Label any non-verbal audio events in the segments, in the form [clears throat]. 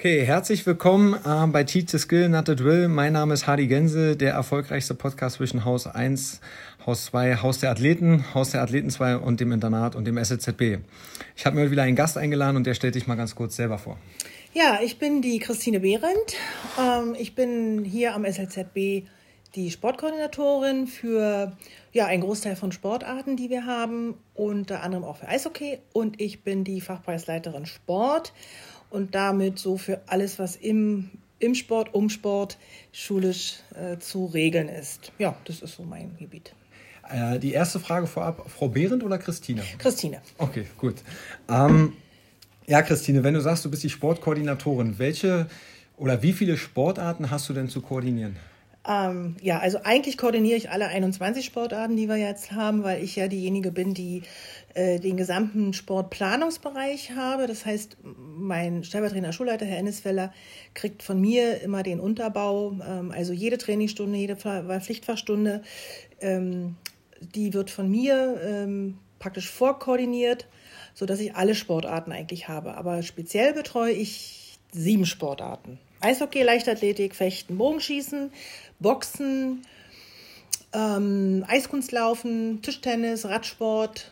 Okay, herzlich willkommen äh, bei Teach the Skill, Not the Drill. Mein Name ist Hardy Gänse, der erfolgreichste Podcast zwischen Haus 1, Haus 2, Haus der Athleten, Haus der Athleten 2 und dem Internat und dem SZB. Ich habe mir heute wieder einen Gast eingeladen und der stellt sich mal ganz kurz selber vor. Ja, ich bin die Christine Behrendt. Ähm, ich bin hier am SLZB die Sportkoordinatorin für ja, einen Großteil von Sportarten, die wir haben, unter anderem auch für Eishockey. Und ich bin die Fachpreisleiterin Sport und damit so für alles, was im, im Sport, um Sport schulisch äh, zu regeln ist. Ja, das ist so mein Gebiet. Äh, die erste Frage vorab, Frau Behrendt oder Christine? Christine. Okay, gut. Ähm, ja, Christine, wenn du sagst, du bist die Sportkoordinatorin, welche oder wie viele Sportarten hast du denn zu koordinieren? Ähm, ja, also eigentlich koordiniere ich alle 21 Sportarten, die wir jetzt haben, weil ich ja diejenige bin, die den gesamten Sportplanungsbereich habe. Das heißt, mein stellvertretender Schulleiter, Herr Ennisfeller, kriegt von mir immer den Unterbau, ähm, also jede Trainingsstunde, jede Pflichtfachstunde, ähm, die wird von mir ähm, praktisch vorkoordiniert, sodass ich alle Sportarten eigentlich habe. Aber speziell betreue ich sieben Sportarten. Eishockey, Leichtathletik, Fechten, Bogenschießen, Boxen, ähm, Eiskunstlaufen, Tischtennis, Radsport.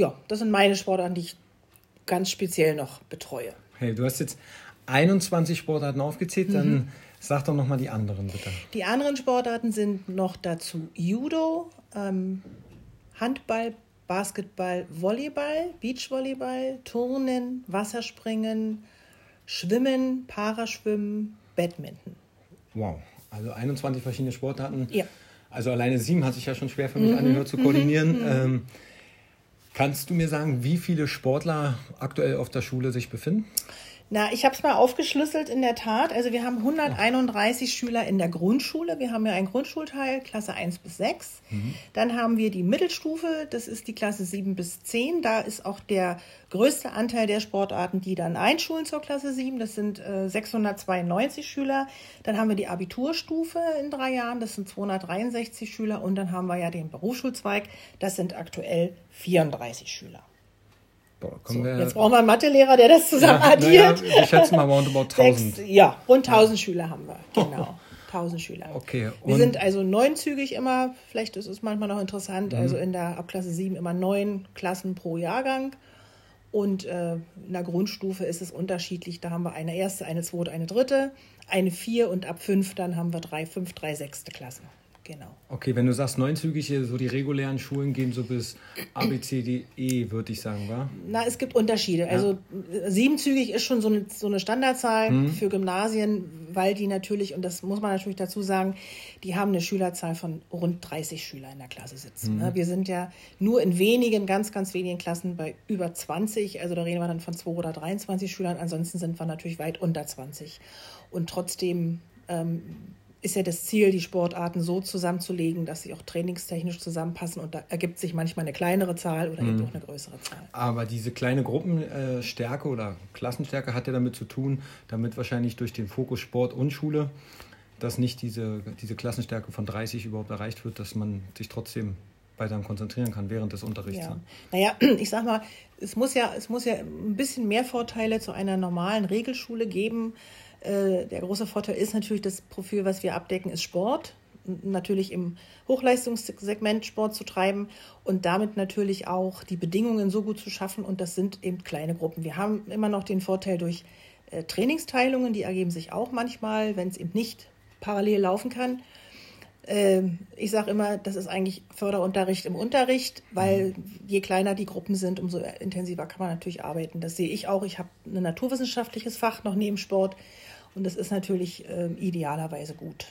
Ja, das sind meine Sportarten, die ich ganz speziell noch betreue. Hey, du hast jetzt 21 Sportarten aufgezählt, mhm. dann sag doch nochmal die anderen bitte. Die anderen Sportarten sind noch dazu Judo, ähm, Handball, Basketball, Volleyball, Beachvolleyball, Turnen, Wasserspringen, Schwimmen, Paraschwimmen, Badminton. Wow, also 21 verschiedene Sportarten. Ja. Also alleine sieben hat sich ja schon schwer für mich mhm. angehört zu koordinieren. Mhm. Ähm, kannst du mir sagen, wie viele Sportler aktuell auf der Schule sich befinden? Na, ich habe es mal aufgeschlüsselt in der Tat. Also wir haben 131 Schüler in der Grundschule. Wir haben ja einen Grundschulteil, Klasse 1 bis 6. Mhm. Dann haben wir die Mittelstufe, das ist die Klasse 7 bis 10. Da ist auch der größte Anteil der Sportarten, die dann einschulen zur Klasse 7. Das sind äh, 692 Schüler. Dann haben wir die Abiturstufe in drei Jahren, das sind 263 Schüler. Und dann haben wir ja den Berufsschulzweig, das sind aktuell 34 Schüler. Boah, so, jetzt brauchen wir einen Mathelehrer, der das zusammen ja, addiert. Ja, wir schätzen mal roundabout 1000. Sechs, ja, rund 1000 ja. Schüler haben wir, [laughs] genau. 1000 Schüler. Okay. wir sind also neunzügig immer, vielleicht ist es manchmal noch interessant, mhm. also in der Abklasse 7 immer neun Klassen pro Jahrgang. Und äh, in der Grundstufe ist es unterschiedlich. Da haben wir eine erste, eine zweite, eine dritte, eine vier und ab fünf dann haben wir drei, fünf, drei sechste Klassen. Genau. Okay, wenn du sagst neunzügige, so die regulären Schulen gehen so bis A, B, C, D, E, würde ich sagen, wa? Na, es gibt Unterschiede. Ja. Also siebenzügig ist schon so eine, so eine Standardzahl hm. für Gymnasien, weil die natürlich, und das muss man natürlich dazu sagen, die haben eine Schülerzahl von rund 30 Schüler in der Klasse sitzen. Hm. Wir sind ja nur in wenigen, ganz, ganz wenigen Klassen bei über 20. Also da reden wir dann von 2 oder 23 Schülern. Ansonsten sind wir natürlich weit unter 20. Und trotzdem ähm, ist ja das Ziel, die Sportarten so zusammenzulegen, dass sie auch trainingstechnisch zusammenpassen und da ergibt sich manchmal eine kleinere Zahl oder mhm. eben auch eine größere Zahl. Aber diese kleine Gruppenstärke oder Klassenstärke hat ja damit zu tun, damit wahrscheinlich durch den Fokus Sport und Schule, dass nicht diese, diese Klassenstärke von 30 überhaupt erreicht wird, dass man sich trotzdem weiter konzentrieren kann während des Unterrichts. Ja. Naja, [clears throat] ich sag mal, es muss ja, es muss ja ein bisschen mehr Vorteile zu einer normalen Regelschule geben der große Vorteil ist natürlich, das Profil, was wir abdecken, ist Sport. Natürlich im Hochleistungssegment Sport zu treiben und damit natürlich auch die Bedingungen so gut zu schaffen. Und das sind eben kleine Gruppen. Wir haben immer noch den Vorteil durch äh, Trainingsteilungen, die ergeben sich auch manchmal, wenn es eben nicht parallel laufen kann. Ähm, ich sage immer, das ist eigentlich Förderunterricht im Unterricht, weil mhm. je kleiner die Gruppen sind, umso intensiver kann man natürlich arbeiten. Das sehe ich auch. Ich habe ein naturwissenschaftliches Fach noch neben Sport und das ist natürlich äh, idealerweise gut.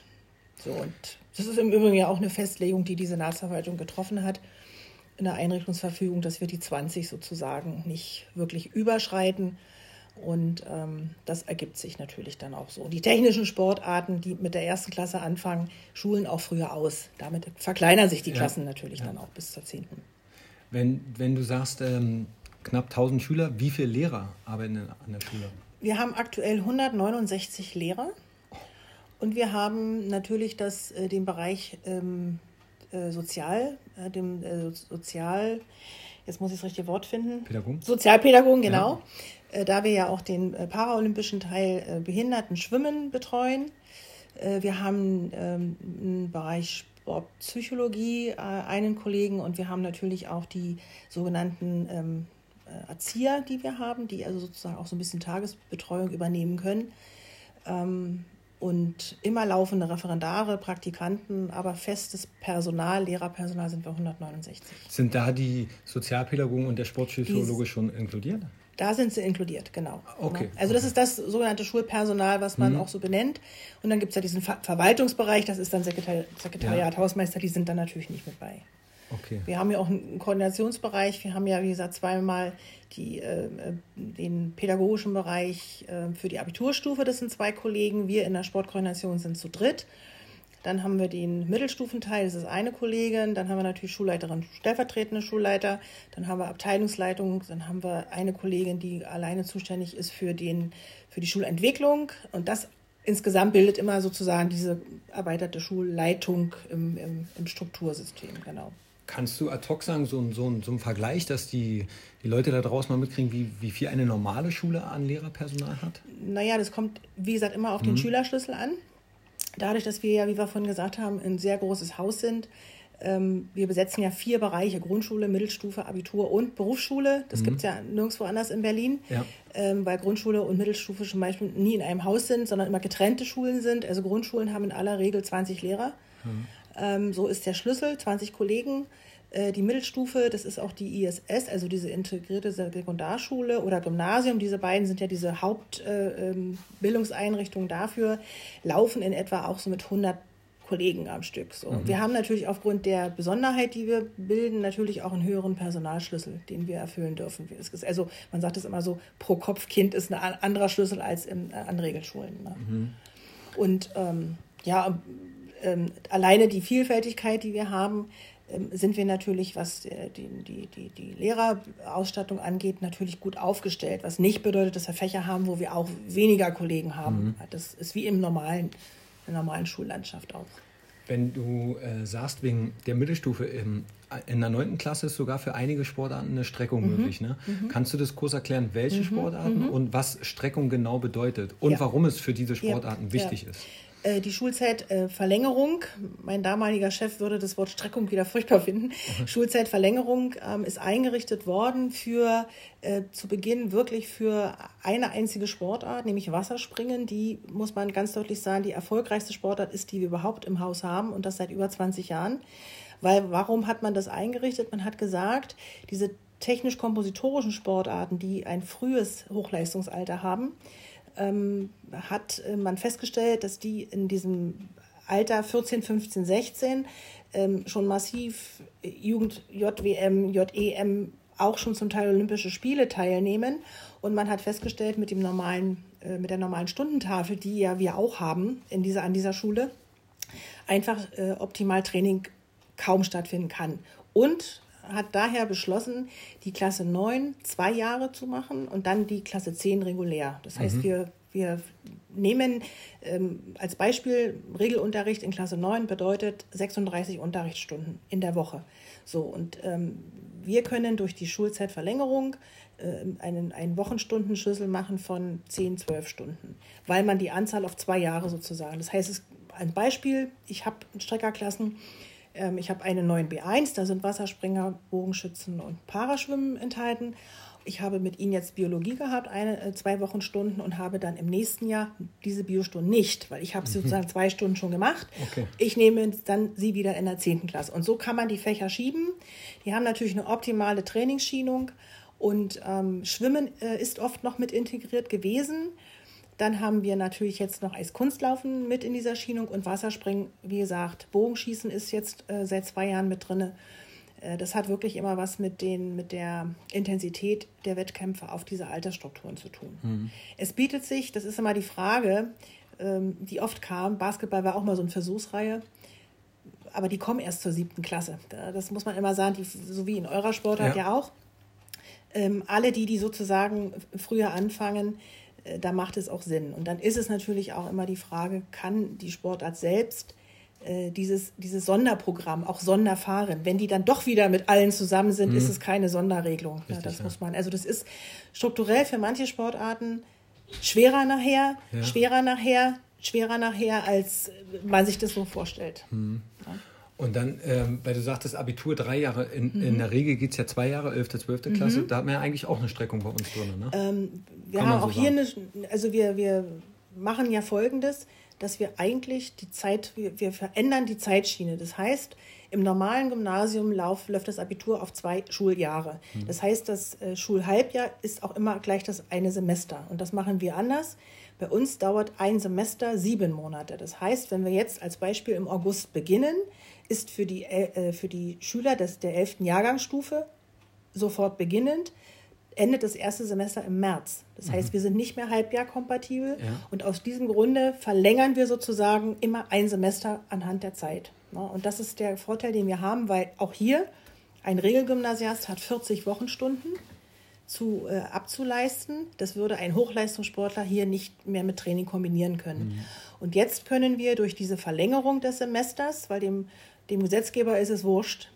So, und das ist im Übrigen ja auch eine Festlegung, die die Senatsverwaltung getroffen hat in der Einrichtungsverfügung, dass wir die 20 sozusagen nicht wirklich überschreiten. Und ähm, das ergibt sich natürlich dann auch so. Die technischen Sportarten, die mit der ersten Klasse anfangen, schulen auch früher aus. Damit verkleinern sich die Klassen ja. natürlich ja. dann auch bis zur 10. Wenn, wenn du sagst, ähm, knapp 1000 Schüler, wie viele Lehrer arbeiten an der Schule? Wir haben aktuell 169 Lehrer und wir haben natürlich das, äh, den Bereich ähm, äh, Sozial, äh, dem äh, Sozial, jetzt muss ich das richtige Wort finden. Pädagogen. Sozialpädagogen, genau. Ja. Äh, da wir ja auch den äh, paralympischen Teil Behinderten Schwimmen betreuen. Wir haben ähm, einen Bereich Sportpsychologie, einen Kollegen und wir haben natürlich auch die sogenannten ähm, äh, Erzieher, die wir haben, die also sozusagen auch so ein bisschen Tagesbetreuung übernehmen können. Ähm, und immer laufende Referendare, Praktikanten, aber festes Personal, Lehrerpersonal sind wir 169. Sind da die Sozialpädagogen und der Sportpsychologe schon inkludiert? Da sind sie inkludiert, genau. Okay. Also das ist das sogenannte Schulpersonal, was man mhm. auch so benennt. Und dann gibt es ja diesen Ver Verwaltungsbereich, das ist dann Sekretari Sekretariat, ja. Hausmeister, die sind dann natürlich nicht mit bei. Okay. Wir haben ja auch einen Koordinationsbereich. Wir haben ja, wie gesagt, zweimal die, äh, den pädagogischen Bereich äh, für die Abiturstufe. Das sind zwei Kollegen. Wir in der Sportkoordination sind zu dritt. Dann haben wir den Mittelstufenteil, das ist eine Kollegin. Dann haben wir natürlich Schulleiterin, stellvertretende Schulleiter. Dann haben wir Abteilungsleitung. Dann haben wir eine Kollegin, die alleine zuständig ist für, den, für die Schulentwicklung. Und das insgesamt bildet immer sozusagen diese erweiterte Schulleitung im, im, im Struktursystem, genau. Kannst du ad hoc sagen, so, so, so ein Vergleich, dass die, die Leute da draußen mal mitkriegen, wie, wie viel eine normale Schule an Lehrerpersonal hat? Naja, das kommt, wie gesagt, immer auf mhm. den Schülerschlüssel an. Dadurch, dass wir ja, wie wir vorhin gesagt haben, ein sehr großes Haus sind, ähm, wir besetzen ja vier Bereiche, Grundschule, Mittelstufe, Abitur und Berufsschule. Das mhm. gibt es ja nirgendwo anders in Berlin, ja. ähm, weil Grundschule und Mittelstufe zum Beispiel nie in einem Haus sind, sondern immer getrennte Schulen sind. Also Grundschulen haben in aller Regel 20 Lehrer. Mhm. Ähm, so ist der Schlüssel, 20 Kollegen. Äh, die Mittelstufe, das ist auch die ISS, also diese integrierte Sekundarschule oder Gymnasium. Diese beiden sind ja diese Hauptbildungseinrichtungen äh, ähm, dafür, laufen in etwa auch so mit 100 Kollegen am Stück. So. Mhm. Wir haben natürlich aufgrund der Besonderheit, die wir bilden, natürlich auch einen höheren Personalschlüssel, den wir erfüllen dürfen. also man sagt es immer so, pro Kopf Kind ist ein anderer Schlüssel als in, an Regelschulen. Ne? Mhm. Und ähm, ja, ähm, alleine die Vielfältigkeit, die wir haben, ähm, sind wir natürlich, was äh, die, die, die, die Lehrerausstattung angeht, natürlich gut aufgestellt. Was nicht bedeutet, dass wir Fächer haben, wo wir auch weniger Kollegen haben. Mhm. Das ist wie im normalen, in der normalen Schullandschaft auch. Wenn du äh, sagst, wegen der Mittelstufe, im, in der 9. Klasse ist sogar für einige Sportarten eine Streckung mhm. möglich. Ne? Mhm. Kannst du das kurz erklären, welche mhm. Sportarten mhm. und was Streckung genau bedeutet und ja. warum es für diese Sportarten ja. wichtig ja. ist? Äh, die Schulzeitverlängerung, mein damaliger Chef würde das Wort Streckung wieder furchtbar finden. [laughs] Schulzeitverlängerung ähm, ist eingerichtet worden für äh, zu Beginn wirklich für eine einzige Sportart, nämlich Wasserspringen. Die muss man ganz deutlich sagen, die erfolgreichste Sportart ist, die wir überhaupt im Haus haben und das seit über 20 Jahren. Weil warum hat man das eingerichtet? Man hat gesagt, diese technisch-kompositorischen Sportarten, die ein frühes Hochleistungsalter haben, ähm, hat äh, man festgestellt, dass die in diesem Alter 14, 15, 16 ähm, schon massiv Jugend JWM, JEM auch schon zum Teil Olympische Spiele teilnehmen. Und man hat festgestellt, mit, dem normalen, äh, mit der normalen Stundentafel, die ja wir auch haben in dieser, an dieser Schule, einfach äh, optimal Training kaum stattfinden kann. Und hat daher beschlossen, die Klasse 9 zwei Jahre zu machen und dann die Klasse 10 regulär. Das heißt, mhm. wir, wir nehmen ähm, als Beispiel Regelunterricht in Klasse 9 bedeutet 36 Unterrichtsstunden in der Woche. So, und ähm, wir können durch die Schulzeitverlängerung äh, einen, einen Wochenstundenschlüssel machen von 10, 12 Stunden, weil man die Anzahl auf zwei Jahre sozusagen. Das heißt, es, ein Beispiel, ich habe Streckerklassen, ähm, ich habe einen neuen B1, da sind Wasserspringer, Bogenschützen und Paraschwimmen enthalten. Ich habe mit ihnen jetzt Biologie gehabt, eine, äh, zwei Wochenstunden und habe dann im nächsten Jahr diese Biostunden nicht, weil ich habe mhm. sozusagen zwei Stunden schon gemacht. Okay. Ich nehme dann sie wieder in der 10. Klasse. Und so kann man die Fächer schieben. Die haben natürlich eine optimale Trainingsschienung und ähm, Schwimmen äh, ist oft noch mit integriert gewesen. Dann haben wir natürlich jetzt noch Eiskunstlaufen mit in dieser Schienung und Wasserspringen. Wie gesagt, Bogenschießen ist jetzt äh, seit zwei Jahren mit drin. Äh, das hat wirklich immer was mit, den, mit der Intensität der Wettkämpfe auf diese Altersstrukturen zu tun. Mhm. Es bietet sich, das ist immer die Frage, ähm, die oft kam, Basketball war auch mal so eine Versuchsreihe aber die kommen erst zur siebten Klasse. Das muss man immer sagen, die, so wie in eurer Sportart ja, ja auch. Ähm, alle die, die sozusagen früher anfangen, da macht es auch Sinn. Und dann ist es natürlich auch immer die Frage, kann die Sportart selbst äh, dieses, dieses Sonderprogramm, auch Sonderfahren, wenn die dann doch wieder mit allen zusammen sind, mhm. ist es keine Sonderregelung. Richtig, ja, das ja. muss man. Also das ist strukturell für manche Sportarten schwerer nachher, ja. schwerer nachher, schwerer nachher, als man sich das so vorstellt. Mhm. Und dann, ähm, weil du sagtest, Abitur drei Jahre, in, mhm. in der Regel geht es ja zwei Jahre, 11., 12. Mhm. Klasse, da hat man ja eigentlich auch eine Streckung bei uns drin. Ne? Ähm, wir haben auch so hier sagen. eine, also wir, wir machen ja folgendes, dass wir eigentlich die Zeit, wir, wir verändern die Zeitschiene. Das heißt, im normalen Gymnasium lauf, läuft das Abitur auf zwei Schuljahre. Mhm. Das heißt, das äh, Schulhalbjahr ist auch immer gleich das eine Semester. Und das machen wir anders. Bei uns dauert ein Semester sieben Monate. Das heißt, wenn wir jetzt als Beispiel im August beginnen, ist für die, äh, für die Schüler des, der 11. Jahrgangsstufe sofort beginnend, endet das erste Semester im März. Das mhm. heißt, wir sind nicht mehr halbjahrkompatibel ja. und aus diesem Grunde verlängern wir sozusagen immer ein Semester anhand der Zeit. Ja, und das ist der Vorteil, den wir haben, weil auch hier ein Regelgymnasiast hat 40 Wochenstunden zu, äh, abzuleisten. Das würde ein Hochleistungssportler hier nicht mehr mit Training kombinieren können. Mhm. Und jetzt können wir durch diese Verlängerung des Semesters, weil dem dem Gesetzgeber ist es wurscht,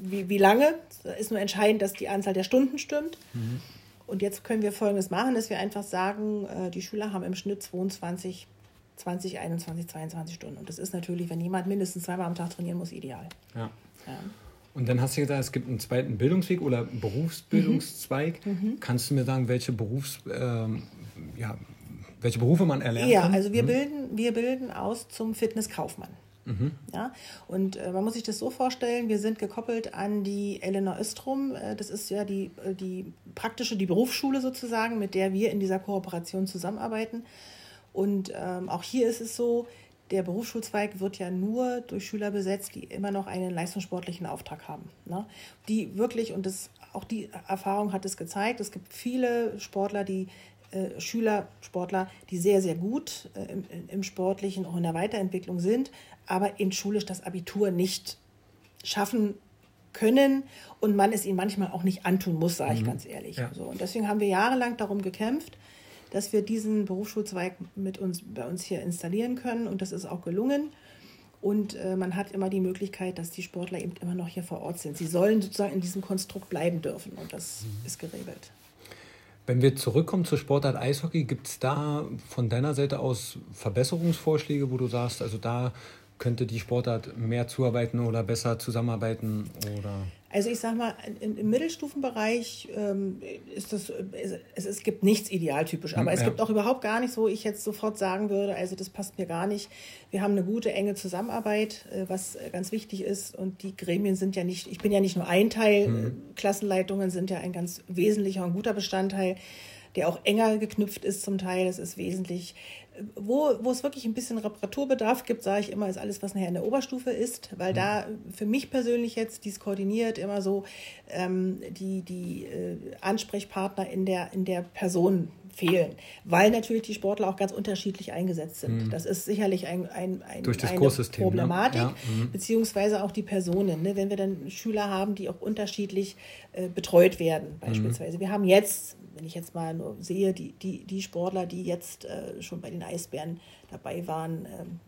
wie, wie lange. Es ist nur entscheidend, dass die Anzahl der Stunden stimmt. Mhm. Und jetzt können wir Folgendes machen, dass wir einfach sagen, äh, die Schüler haben im Schnitt 22, 20, 21, 22 Stunden. Und das ist natürlich, wenn jemand mindestens zweimal am Tag trainieren muss, ideal. Ja. ja. Und dann hast du gesagt, es gibt einen zweiten Bildungsweg oder Berufsbildungszweig. Mhm. mhm. Kannst du mir sagen, welche Berufs, ähm, ja, welche Berufe man erlernt? Ja, kann? also wir, mhm. bilden, wir bilden aus zum Fitnesskaufmann. Mhm. Ja, und äh, man muss sich das so vorstellen, wir sind gekoppelt an die Elena Östrom. Äh, das ist ja die, äh, die praktische, die Berufsschule sozusagen, mit der wir in dieser Kooperation zusammenarbeiten. Und ähm, auch hier ist es so, der Berufsschulzweig wird ja nur durch Schüler besetzt, die immer noch einen leistungssportlichen Auftrag haben. Ne? Die wirklich, und das, auch die Erfahrung hat es gezeigt, es gibt viele Sportler, die äh, Schüler, Sportler, die sehr, sehr gut äh, im, im Sportlichen, auch in der Weiterentwicklung sind, aber in schulisch das Abitur nicht schaffen können und man es ihnen manchmal auch nicht antun muss, sage ich mhm. ganz ehrlich. Ja. So, und deswegen haben wir jahrelang darum gekämpft, dass wir diesen Berufsschulzweig mit uns bei uns hier installieren können und das ist auch gelungen. Und äh, man hat immer die Möglichkeit, dass die Sportler eben immer noch hier vor Ort sind. Sie sollen sozusagen in diesem Konstrukt bleiben dürfen und das mhm. ist geregelt. Wenn wir zurückkommen zur Sportart Eishockey, gibt es da von deiner Seite aus Verbesserungsvorschläge, wo du sagst, also da könnte die Sportart mehr zuarbeiten oder besser zusammenarbeiten? Oder? Also ich sage mal, im Mittelstufenbereich ähm, ist das, es, es gibt nichts idealtypisch, aber ja. es gibt auch überhaupt gar nichts, wo ich jetzt sofort sagen würde, also das passt mir gar nicht. Wir haben eine gute, enge Zusammenarbeit, äh, was ganz wichtig ist und die Gremien sind ja nicht, ich bin ja nicht nur ein Teil, mhm. Klassenleitungen sind ja ein ganz wesentlicher und guter Bestandteil der auch enger geknüpft ist zum Teil. Das ist wesentlich wo, wo es wirklich ein bisschen Reparaturbedarf gibt, sage ich immer, ist alles, was nachher in der Oberstufe ist, weil mhm. da für mich persönlich jetzt dies koordiniert immer so ähm, die, die äh, Ansprechpartner in der, in der Person fehlen, weil natürlich die Sportler auch ganz unterschiedlich eingesetzt sind. Mhm. Das ist sicherlich ein, ein, ein Durch das eine Kurssystem, ne? Problematik, ne? ja. mhm. beziehungsweise auch die Personen. Ne? Wenn wir dann Schüler haben, die auch unterschiedlich äh, betreut werden, mhm. beispielsweise. Wir haben jetzt wenn ich jetzt mal nur sehe, die, die, die Sportler, die jetzt äh, schon bei den Eisbären dabei waren, ähm,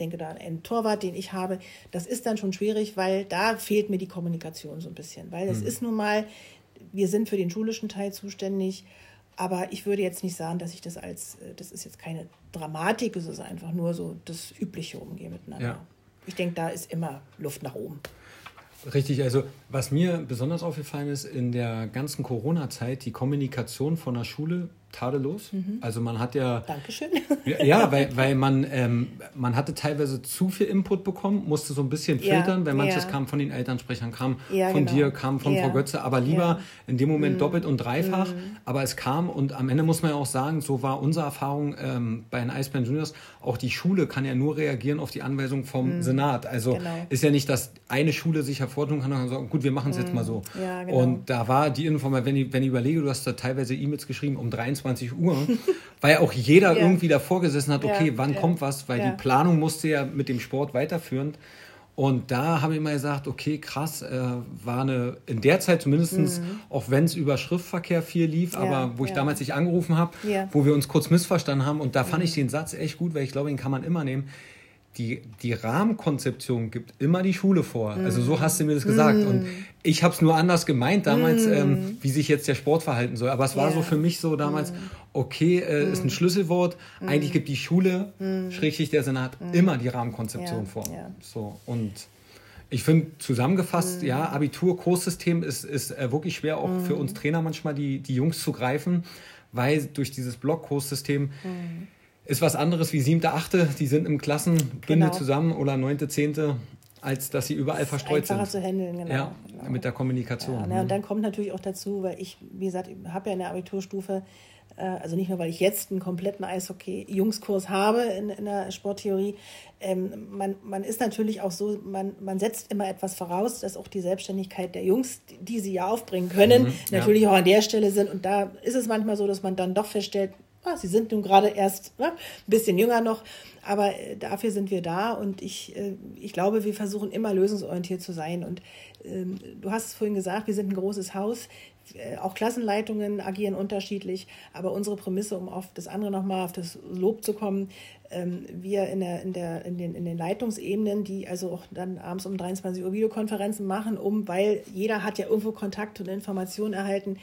denke da an einen Torwart, den ich habe, das ist dann schon schwierig, weil da fehlt mir die Kommunikation so ein bisschen. Weil es mhm. ist nun mal, wir sind für den schulischen Teil zuständig, aber ich würde jetzt nicht sagen, dass ich das als, äh, das ist jetzt keine Dramatik, es ist einfach nur so das übliche Umgehen miteinander. Ja. Ich denke, da ist immer Luft nach oben. Richtig, also was mir besonders aufgefallen ist in der ganzen Corona-Zeit, die Kommunikation von der Schule tadellos. Mhm. Also man hat ja. Dankeschön. Ja, weil, weil man, ähm, man hatte teilweise zu viel Input bekommen, musste so ein bisschen filtern, ja, weil manches ja. kam von den Elternsprechern, kam ja, von genau. dir, kam von Frau Götze, aber lieber in dem Moment mhm. doppelt und dreifach. Mhm. Aber es kam und am Ende muss man ja auch sagen, so war unsere Erfahrung ähm, bei den Eisbären Juniors, auch die Schule kann ja nur reagieren auf die Anweisung vom mhm. Senat. Also genau. ist ja nicht, dass eine Schule sich hervortun kann und sagen, gut, wir machen es jetzt mhm. mal so. Genau. Und da war die Information, wenn ich, wenn ich überlege, du hast da teilweise E-Mails geschrieben um 23 23 Uhr, [laughs] weil auch jeder ja. irgendwie davor gesessen hat, okay, ja, wann ja. kommt was, weil die Planung musste ja mit dem Sport weiterführen. Und da habe ich mal gesagt, okay, krass, äh, war eine, in der Zeit zumindest, mhm. auch wenn es über Schriftverkehr viel lief, aber wo ich damals dich angerufen habe, wo wir uns kurz missverstanden haben, und da fand mhm. ich den Satz echt gut, weil ich glaube, den kann man immer nehmen die, die Rahmenkonzeption gibt immer die Schule vor. Mm. Also so hast du mir das gesagt. Mm. Und ich habe es nur anders gemeint damals, mm. ähm, wie sich jetzt der Sport verhalten soll. Aber es war yeah. so für mich so damals, mm. okay, äh, ist ein. Schlüsselwort. Eigentlich gibt die Schule, schrägstrich der Senat, immer die Rahmenkonzeption yeah. vor. Yeah. So, und ich finde zusammengefasst, ja, Abitur, Kurssystem ist, ist äh, wirklich schwer auch für uns Trainer manchmal die, die Jungs zu greifen, weil durch dieses Blockkurssystem ist was anderes wie siebte, achte, die sind im Klassenbündel genau. zusammen oder neunte, zehnte, als dass sie überall verstreut sind. zu handeln, genau. Ja, genau. mit der Kommunikation. Ja, na, und dann kommt natürlich auch dazu, weil ich, wie gesagt, habe ja in der Abiturstufe, äh, also nicht nur, weil ich jetzt einen kompletten Eishockey-Jungskurs habe in, in der Sporttheorie, ähm, man, man ist natürlich auch so, man, man setzt immer etwas voraus, dass auch die Selbstständigkeit der Jungs, die sie ja aufbringen können, mhm, natürlich ja. auch an der Stelle sind. Und da ist es manchmal so, dass man dann doch feststellt, ah, sie sind nun gerade erst ne, ein bisschen jünger noch, aber äh, dafür sind wir da und ich, äh, ich glaube, wir versuchen immer lösungsorientiert zu sein. Und ähm, du hast es vorhin gesagt, wir sind ein großes Haus. Äh, auch Klassenleitungen agieren unterschiedlich, aber unsere Prämisse, um auf das andere nochmal, auf das Lob zu kommen, ähm, wir in, der, in, der, in, den, in den Leitungsebenen, die also auch dann abends um 23 Uhr Videokonferenzen machen, um, weil jeder hat ja irgendwo Kontakt und Informationen erhalten,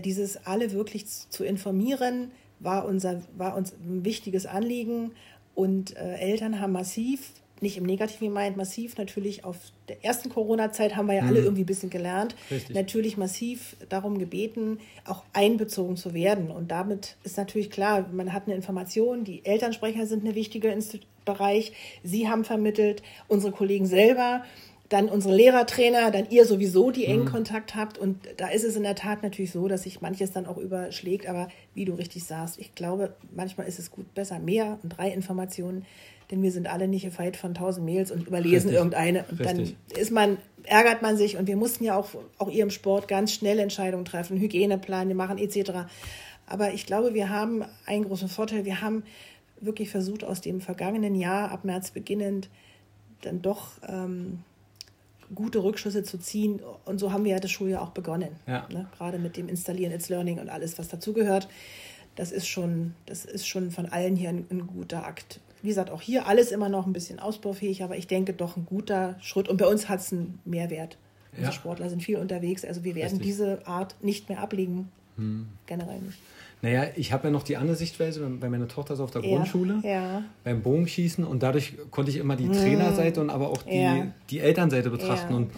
dieses alle wirklich zu informieren, war, unser, war uns ein wichtiges Anliegen. Und äh, Eltern haben massiv, nicht im Negativen gemeint, massiv natürlich auf der ersten Corona-Zeit haben wir ja mhm. alle irgendwie ein bisschen gelernt, Richtig. natürlich massiv darum gebeten, auch einbezogen zu werden. Und damit ist natürlich klar, man hat eine Information, die Elternsprecher sind ein wichtiger Bereich, sie haben vermittelt, unsere Kollegen selber dann unsere Lehrertrainer, dann ihr sowieso, die engen mhm. Kontakt habt. Und da ist es in der Tat natürlich so, dass sich manches dann auch überschlägt. Aber wie du richtig sagst, ich glaube, manchmal ist es gut, besser mehr und drei Informationen, denn wir sind alle nicht gefeit von tausend Mails und überlesen richtig. irgendeine. Und richtig. dann ist man, ärgert man sich. Und wir mussten ja auch, auch ihr im Sport ganz schnell Entscheidungen treffen, Hygieneplan machen etc. Aber ich glaube, wir haben einen großen Vorteil. Wir haben wirklich versucht, aus dem vergangenen Jahr, ab März beginnend, dann doch ähm, gute Rückschlüsse zu ziehen. Und so haben wir ja das Schuljahr auch begonnen. Ja. Ne? Gerade mit dem Installieren, It's Learning und alles, was dazugehört. Das ist schon, das ist schon von allen hier ein, ein, guter Akt. Wie gesagt, auch hier alles immer noch ein bisschen ausbaufähig, aber ich denke doch ein guter Schritt. Und bei uns hat es einen Mehrwert. Unsere ja. Sportler sind viel unterwegs, also wir werden Richtig. diese Art nicht mehr ablegen. Hm. Generell nicht. Naja, ich habe ja noch die andere Sichtweise, weil meine Tochter ist auf der ja, Grundschule, ja. beim Bogenschießen und dadurch konnte ich immer die Trainerseite und aber auch die, ja. die Elternseite betrachten. und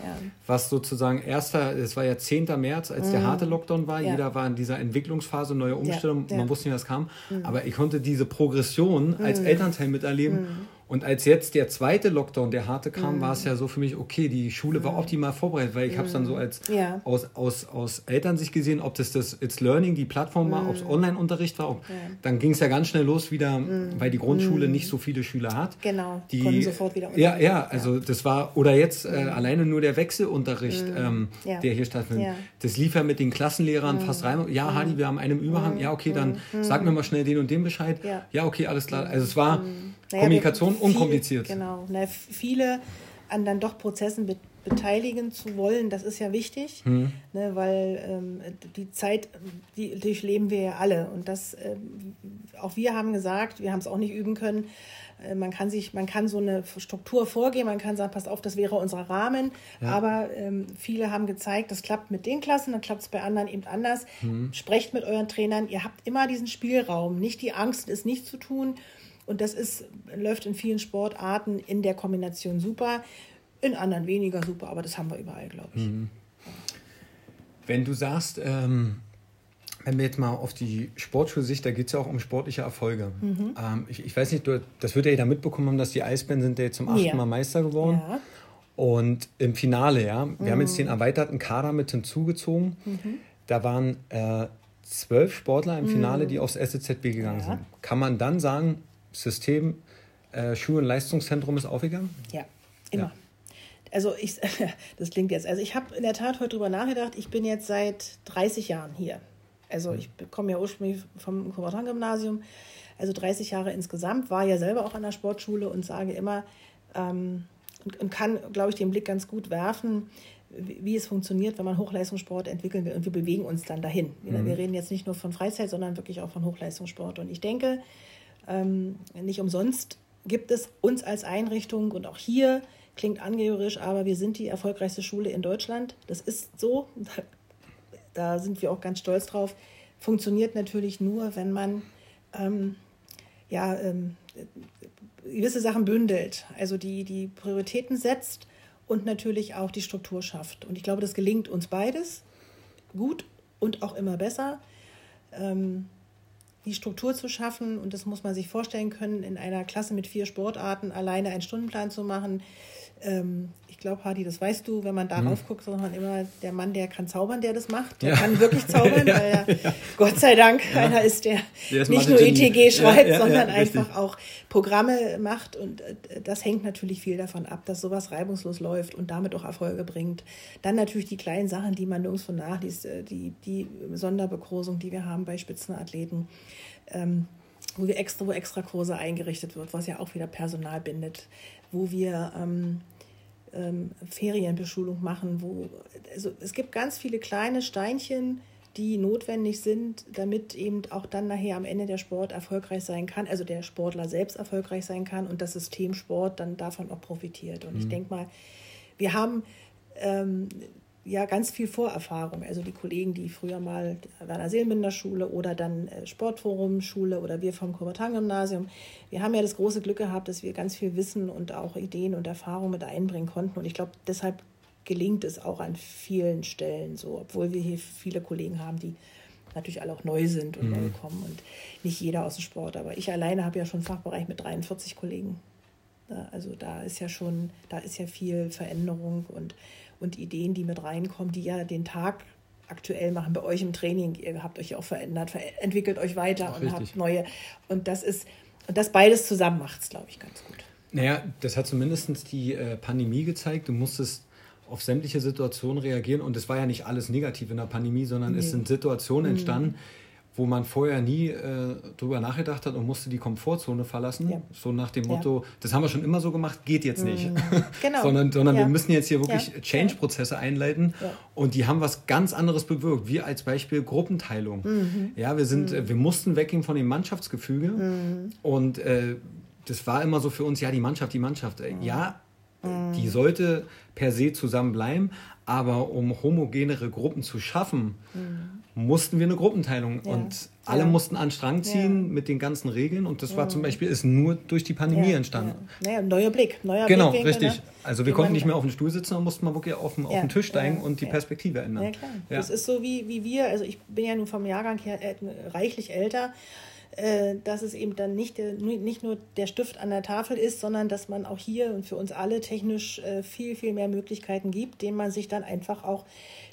was sozusagen erster, es war ja 10. März, als der mhm. harte Lockdown war, jeder war in dieser Entwicklungsphase, neue Umstellung, man wusste nicht, was kam, mhm. aber ich konnte diese Progression als. Elternteil miterleben. Mhm. Und als jetzt der zweite Lockdown, der harte kam, mm. war es ja so für mich, okay, die Schule mm. war mhm. optimal vorbereitet, weil ich mm. habe es dann so mhm. als ja. aus, aus, aus Elternsicht gesehen, ob das das It's Learning, die Plattform war, ob es Online-Unterricht war. Ob, ja. Dann ging es ja ganz schnell los wieder, weil die Grundschule nicht so viele Schüler hat. Genau, die konnten sofort wieder Ja, ja, also ja. das war, oder jetzt äh, alleine nur der Wechselunterricht, ähm, der hier stattfindet. Das lief ja mit den Klassenlehrern fast rein. Ja, Hadi, wir haben einen Überhang. Ja, okay, dann sag mir mal schnell den und den Bescheid. Ja, okay, alles klar. Also es war naja, Kommunikation viel, unkompliziert. Genau. Na, viele an dann doch Prozessen be beteiligen zu wollen, das ist ja wichtig, hm. ne, weil ähm, die Zeit, die durchleben wir ja alle. Und das, ähm, auch wir haben gesagt, wir haben es auch nicht üben können, äh, man kann sich, man kann so eine Struktur vorgehen, man kann sagen, passt auf, das wäre unser Rahmen. Ja. Aber ähm, viele haben gezeigt, das klappt mit den Klassen, dann klappt es bei anderen eben anders. Hm. Sprecht mit euren Trainern, ihr habt immer diesen Spielraum, nicht die Angst, es nicht zu tun. Und das ist, läuft in vielen Sportarten in der Kombination super, in anderen weniger super, aber das haben wir überall, glaube ich. Mhm. Wenn du sagst, ähm, wenn wir jetzt mal auf die Sportschulsicht, da geht es ja auch um sportliche Erfolge. Mhm. Ähm, ich, ich, weiß nicht, du, das wird ja jeder mitbekommen haben, dass die Eisbären sind ja jetzt zum achten ja. Mal Meister geworden. Ja. Und im Finale, ja, wir mhm. haben jetzt den erweiterten Kader mit hinzugezogen. Mhm. Da waren äh, zwölf Sportler im Finale, mhm. die aufs SZB gegangen sind. Kann man dann sagen, System äh, Schul- und Leistungszentrum ist aufgegangen? Ja, immer. Ja. Also ich, [laughs] das klingt jetzt, also ich habe in der Tat heute drüber nachgedacht, ich bin jetzt seit 30 Jahren hier. Also ich komme ja ursprünglich vom Kommandant-Gymnasium, also 30 Jahre insgesamt, war ja selber auch an der Sportschule und sage immer ähm, und, und, kann, glaube ich, den Blick ganz gut werfen, wie, wie, es funktioniert, wenn man Hochleistungssport entwickeln will und wir bewegen uns dann dahin. Mhm. Wir reden jetzt nicht nur von Freizeit, sondern wirklich auch von Hochleistungssport und ich denke, ähm, nicht umsonst gibt es uns als Einrichtung und auch hier klingt angehörig, aber wir sind die erfolgreichste Schule in Deutschland. Das ist so. [laughs] Da sind wir auch ganz stolz drauf. Funktioniert natürlich nur, wenn man ähm, ja, ähm, gewisse Sachen bündelt, also die, die Prioritäten setzt und natürlich auch die Struktur schafft. Und ich glaube, das gelingt uns beides gut und auch immer besser. Ähm, die Struktur zu schaffen, und das muss man sich vorstellen können, in einer Klasse mit vier Sportarten alleine einen Stundenplan zu machen, ähm, ich glaube, Hardy, das weißt du, wenn man darauf mhm. guckt, sondern immer der Mann, der kann zaubern, der das macht. Der ja. kann wirklich zaubern, [laughs] ja, weil er, ja. Gott sei Dank, einer ist, der, der nicht nur ETG schreibt, sondern einfach auch Programme macht. Und äh, das hängt natürlich viel davon ab, dass sowas reibungslos läuft und damit auch Erfolge bringt. Dann natürlich die kleinen Sachen, die man nirgends von nachliest, äh, die, die Sonderbegrosung, die wir haben bei Spitzenathleten. Ähm, wo wir extra, wo extra Kurse eingerichtet wird, was ja auch wieder Personal bindet, wo wir ähm, ähm, Ferienbeschulung machen, wo also es gibt ganz viele kleine Steinchen, die notwendig sind, damit eben auch dann nachher am Ende der Sport erfolgreich sein kann, also der Sportler selbst erfolgreich sein kann und das System Sport dann davon auch profitiert. Und mhm. ich denke mal, wir haben ähm, ja ganz viel Vorerfahrung. Also die Kollegen, die früher mal Werner Seelenbinder Schule oder dann äh, Sportforum Schule oder wir vom Kobertan Gymnasium, wir haben ja das große Glück gehabt, dass wir ganz viel Wissen und auch Ideen und Erfahrungen mit einbringen konnten. Und ich glaube, deshalb gelingt es auch an vielen Stellen so, obwohl wir hier viele Kollegen haben, die natürlich alle auch neu sind und mhm. neu kommen und nicht jeder aus dem Sport. Aber ich alleine habe ja schon einen Fachbereich mit 43 Kollegen. Also da ist ja schon, da ist ja viel Veränderung und und Ideen, die mit reinkommen, die ja den Tag aktuell machen bei euch im Training. Ihr habt euch auch verändert, entwickelt euch weiter Ach, und richtig. habt neue. Und das ist, und das beides zusammen macht es, glaube ich, ganz gut. Naja, das hat zumindest die äh, Pandemie gezeigt. Du musstest auf sämtliche Situationen reagieren und es war ja nicht alles negativ in der Pandemie, sondern nee. es sind Situationen mhm. Wo man vorher nie äh, drüber nachgedacht hat und musste die Komfortzone verlassen. Ja. So nach dem Motto, ja. das haben wir schon immer so gemacht, geht jetzt nicht. Mhm. [laughs] Genau. sondern sondern ja. wir müssen jetzt hier wirklich Change-Prozesse einleiten und die haben was ganz anderes bewirkt. Wir als Beispiel Gruppenteilung. Mhm. Ja, wir sind, mhm. wir mussten weggehen von dem Mannschaftsgefüge mhm. und äh, das war immer so für uns, ja, die Mannschaft, die Mannschaft. Äh, ja, mhm. die sollte per se zusammenbleiben, aber um homogenere Gruppen zu schaffen, mhm mussten wir eine Gruppenteilung ja. und alle ja. mussten an Strang ziehen ja. mit den ganzen Regeln und das war zum Beispiel ist nur durch die Pandemie entstanden. Naja, neuer Blick, neuer Genau, richtig. Ne? Also wir konnten nicht mehr auf dem Stuhl sitzen, und mussten mal wirklich auf den, auf den Tisch steigen und die Perspektive ändern. Ja, klar. Das ist so wie, wie wir, also ich bin ja nun vom Jahrgang her äh, reichlich älter dass es eben dann nicht, der, nicht nur der Stift an der Tafel ist, sondern dass man auch hier und für uns alle technisch äh, viel, viel mehr Möglichkeiten gibt, denen man sich dann einfach auch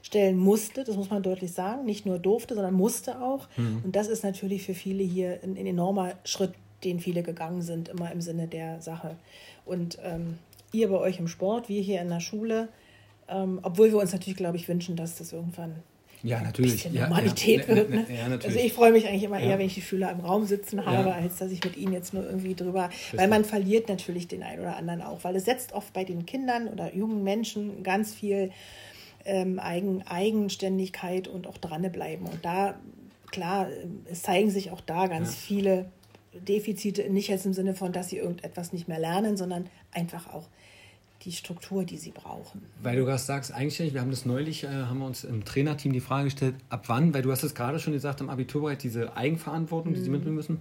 stellen musste. Das muss man deutlich sagen. Nicht nur durfte, sondern musste auch. Mhm. Und das ist natürlich für viele hier ein, ein, enormer Schritt, den viele gegangen sind, immer im Sinne der Sache. Und ähm, ihr bei euch im Sport, wir hier in der Schule, ähm, obwohl wir uns natürlich, glaube ich, wünschen, dass das irgendwann ja, natürlich. Ein ja, Normalität ja, wird. Ne? Ja, also ich freue mich eigentlich immer eher, wenn ich die Schüler im Raum sitzen habe, als dass ich mit ihnen jetzt nur irgendwie drüber, Richtig. weil man verliert natürlich den einen oder anderen auch, weil es setzt oft bei den Kindern oder jungen Menschen ganz viel ähm, Eigen, Eigenständigkeit und auch dranbleiben. Und da, klar, es zeigen sich auch da ganz viele Defizite, nicht jetzt im Sinne von, dass sie irgendetwas nicht mehr lernen, sondern einfach auch die Struktur, die sie brauchen. Weil du gerade sagst, eigentlich, wir haben das neulich, äh, haben wir uns im Trainerteam die Frage gestellt, ab wann, weil du hast es gerade schon gesagt, im Abiturbereich diese Eigenverantwortung, die mhm. sie mitbringen müssen.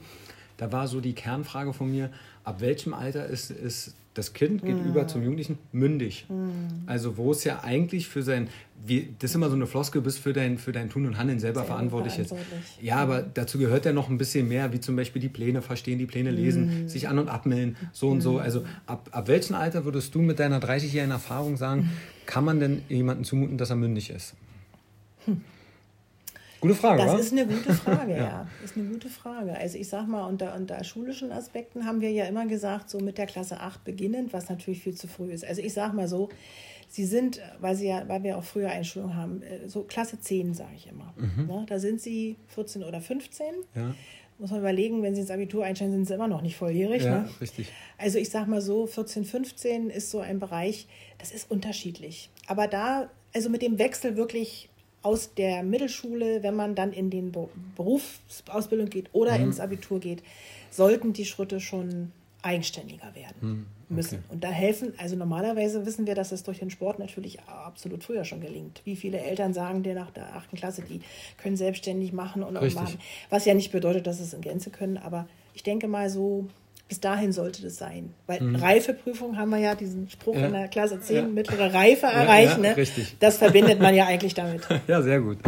Da war so die Kernfrage von mir, ab welchem Alter ist, ist das Kind gegenüber mhm. zum Jugendlichen mündig? Mhm. Also wo es ja eigentlich für sein, wie, das ist immer so eine Floskel, bist für dein, für dein Tun und Handeln selber, selber verantwortlich, verantwortlich ist. Ja, aber dazu gehört ja noch ein bisschen mehr, wie zum Beispiel die Pläne verstehen, die Pläne lesen, mhm. sich an- und abmelden, so und so. Mhm. Also ab, ab welchem Alter würdest du mit deiner 30-jährigen Erfahrung sagen, kann man denn jemandem zumuten, dass er mündig ist? Hm. Gute Frage, Das oder? ist eine gute Frage, [laughs] ja. ja. Ist eine gute Frage. Also ich sag mal, unter, unter schulischen Aspekten haben wir ja immer gesagt, so mit der Klasse 8 beginnend, was natürlich viel zu früh ist. Also ich sag mal so, sie sind, weil sie ja, weil wir auch früher Einschulung haben, äh, so Klasse 10, sage ich immer. Mhm. Ne? Da sind sie 14 oder 15. Ja. Muss man überlegen, wenn sie ins Abitur einsteigen, sind sie immer noch nicht volljährig. Ja, ne? richtig. Also ich sag mal so, 14, 15 ist so ein Bereich, das ist unterschiedlich. Aber da, also mit dem Wechsel wirklich aus der Mittelschule, wenn man dann in den Berufsausbildung geht oder mhm. ins Abitur geht, sollten die Schritte schon eigenständiger werden hm, müssen. Und da helfen, also normalerweise wissen wir, dass es durch den Sport natürlich absolut früher schon gelingt. Wie viele Eltern sagen dir nach der achten Klasse, die können selbstständig machen und, und machen. Was ja nicht bedeutet, dass sie es in Gänze können, aber ich denke mal so, bis dahin sollte das sein. Weil mhm. Reifeprüfung haben wir ja diesen Spruch ja. in der Klasse 10, ja. mittlere Reife erreichen. Ja, ne? Richtig. Das verbindet man ja eigentlich damit. [laughs] ja, sehr gut.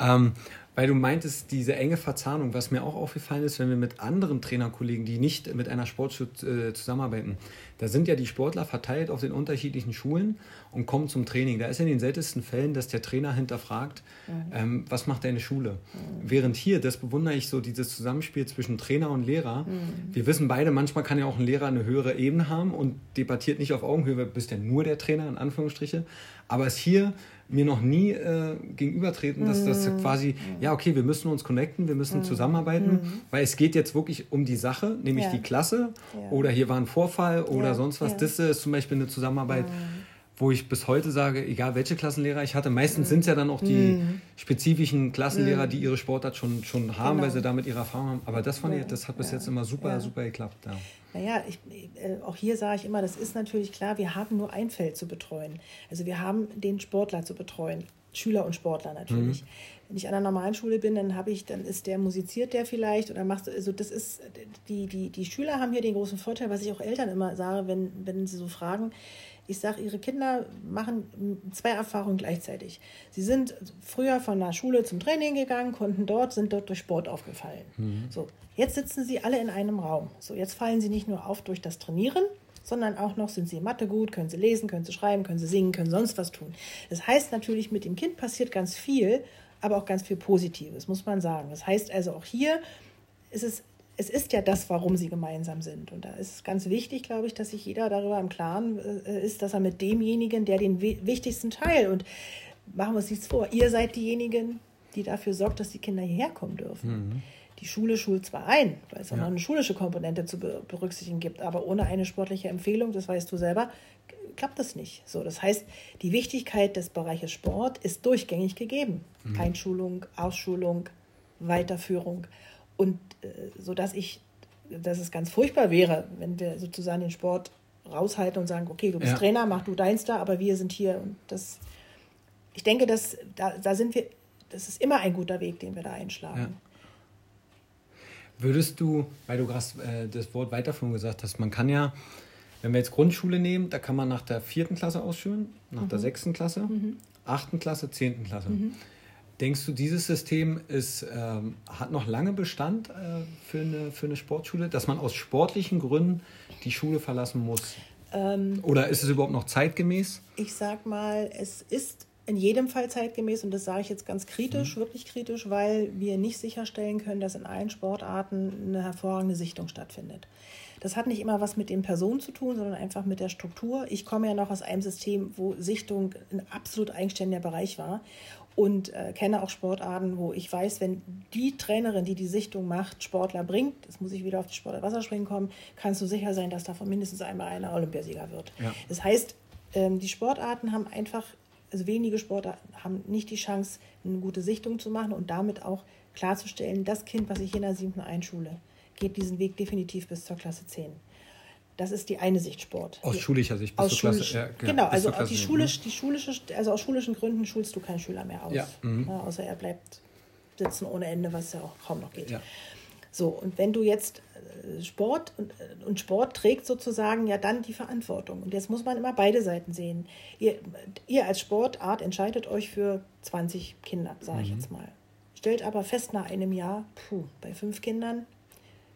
Ähm, weil du meintest, diese enge Verzahnung, was mir auch aufgefallen ist, wenn wir mit anderen Trainerkollegen, die nicht mit einer Sportschule äh, zusammenarbeiten, da sind ja die Sportler verteilt auf den unterschiedlichen Schulen und kommen zum Training. Da ist in den seltensten Fällen, dass der Trainer hinterfragt, mhm. ähm, was macht deine Schule? Mhm. Während hier, das bewundere ich so, dieses Zusammenspiel zwischen Trainer und Lehrer. Mhm. Wir wissen beide, manchmal kann ja auch ein Lehrer eine höhere Ebene haben und debattiert nicht auf Augenhöhe, bist ja nur der Trainer, in Anführungsstriche. Aber es hier mir noch nie äh, gegenübertreten, dass das mhm. quasi, ja, okay, wir müssen uns connecten, wir müssen mhm. zusammenarbeiten, mhm. weil es geht jetzt wirklich um die Sache, nämlich ja. die Klasse ja. oder hier war ein Vorfall oder sonst was. Das ist zum Beispiel eine Zusammenarbeit, wo ich bis heute sage, egal welche Klassenlehrer ich hatte, meistens mhm. sind es ja dann auch die mhm. spezifischen Klassenlehrer, mhm. die ihre Sportart schon, schon haben, genau. weil sie damit ihre Erfahrung haben. Aber das fand ich, das hat bis jetzt immer super, super geklappt. Ja. Naja, ich, äh, auch hier sage ich immer, das ist natürlich klar, wir haben nur ein Feld zu betreuen. Also wir haben den Sportler zu betreuen, Schüler und Sportler natürlich. Mhm. Wenn ich an einer normalen Schule bin, dann habe ich, dann ist der musiziert der vielleicht oder machst also das ist die die die Schüler haben hier den großen Vorteil, was ich auch Eltern immer sage, wenn wenn sie so fragen, ich sage, ihre Kinder machen zwei Erfahrungen gleichzeitig. Sie sind früher von der Schule zum Training gegangen, konnten dort, sind dort durch Sport aufgefallen. Mhm. So, jetzt sitzen sie alle in einem Raum. So, jetzt fallen sie nicht nur auf durch das Trainieren, sondern auch noch sind sie in Mathe gut, können sie lesen, können sie schreiben, können sie singen, können sonst was tun. Das heißt natürlich, mit dem Kind passiert ganz viel, aber auch ganz viel Positives, muss man sagen. Das heißt also auch hier ist es es ist ja das, warum sie gemeinsam sind. Und da ist es ganz wichtig, glaube ich, dass sich jeder darüber im Klaren äh, ist, dass er mit demjenigen, der den wichtigsten Teil und machen wir uns nichts vor, ihr seid diejenigen, die dafür sorgt, dass die Kinder hierher kommen dürfen. Mhm. Die Schule schult zwar ein, weil es auch ja. noch eine schulische Komponente zu berücksichtigen gibt, aber ohne eine sportliche Empfehlung, das weißt du selber, klappt das nicht. So, das heißt, die Wichtigkeit des Bereiches Sport ist durchgängig gegeben. Mhm. Einschulung, Ausschulung, Weiterführung. Und äh, so dass ich, dass es ganz furchtbar wäre, wenn wir sozusagen den Sport raushalten und sagen, okay, du bist ja. Trainer, mach du deins da, aber wir sind hier. Und das, ich denke, dass da, da sind wir, das ist immer ein guter Weg, den wir da einschlagen. Ja. Würdest du, weil du gerade äh, das Wort Weiterführung gesagt hast, man kann ja, wenn wir jetzt Grundschule nehmen, da kann man nach der vierten Klasse ausschulen, nach mhm. der sechsten Klasse, mhm. achten Klasse, zehnten Klasse. Mhm. Denkst du, dieses System ist, ähm, hat noch lange Bestand äh, für, eine, für eine Sportschule, dass man aus sportlichen Gründen die Schule verlassen muss? Ähm, Oder ist es überhaupt noch zeitgemäß? Ich sag mal, es ist in jedem Fall zeitgemäß und das sage ich jetzt ganz kritisch, mhm. wirklich kritisch, weil wir nicht sicherstellen können, dass in allen Sportarten eine hervorragende Sichtung stattfindet. Das hat nicht immer was mit den Personen zu tun, sondern einfach mit der Struktur. Ich komme ja noch aus einem System, wo Sichtung ein absolut eigenständiger Bereich war und äh, kenne auch Sportarten, wo ich weiß, wenn die Trainerin, die die Sichtung macht, Sportler bringt, jetzt muss ich wieder auf die Sportler Wasserspringen kommen, kannst du sicher sein, dass davon mindestens einmal einer Olympiasieger wird. Ja. Das heißt, ähm, die Sportarten haben einfach, also wenige Sportarten haben nicht die Chance, eine gute Sichtung zu machen und damit auch klarzustellen, das Kind, was ich in der siebten einschule, geht diesen Weg definitiv bis zur Klasse 10. Das ist die eine Sicht Sport. Aus schulischer Sicht bis aus zur Klasse. Ja, genau, genau also die schulisch, die schulische, also aus schulischen Gründen schulst du keinen Schüler mehr aus. Ja. Mhm. Ja, außer er bleibt sitzen ohne Ende, was ja auch kaum noch geht. Ja. So, und wenn du jetzt äh, Sport und, äh, und Sport trägt sozusagen ja dann die Verantwortung. Und jetzt muss man immer beide Seiten sehen. Ihr, ihr als Sportart entscheidet euch für 20 Kinder, sage ich mhm. jetzt mal. Stellt aber fest nach einem Jahr, puh, bei fünf Kindern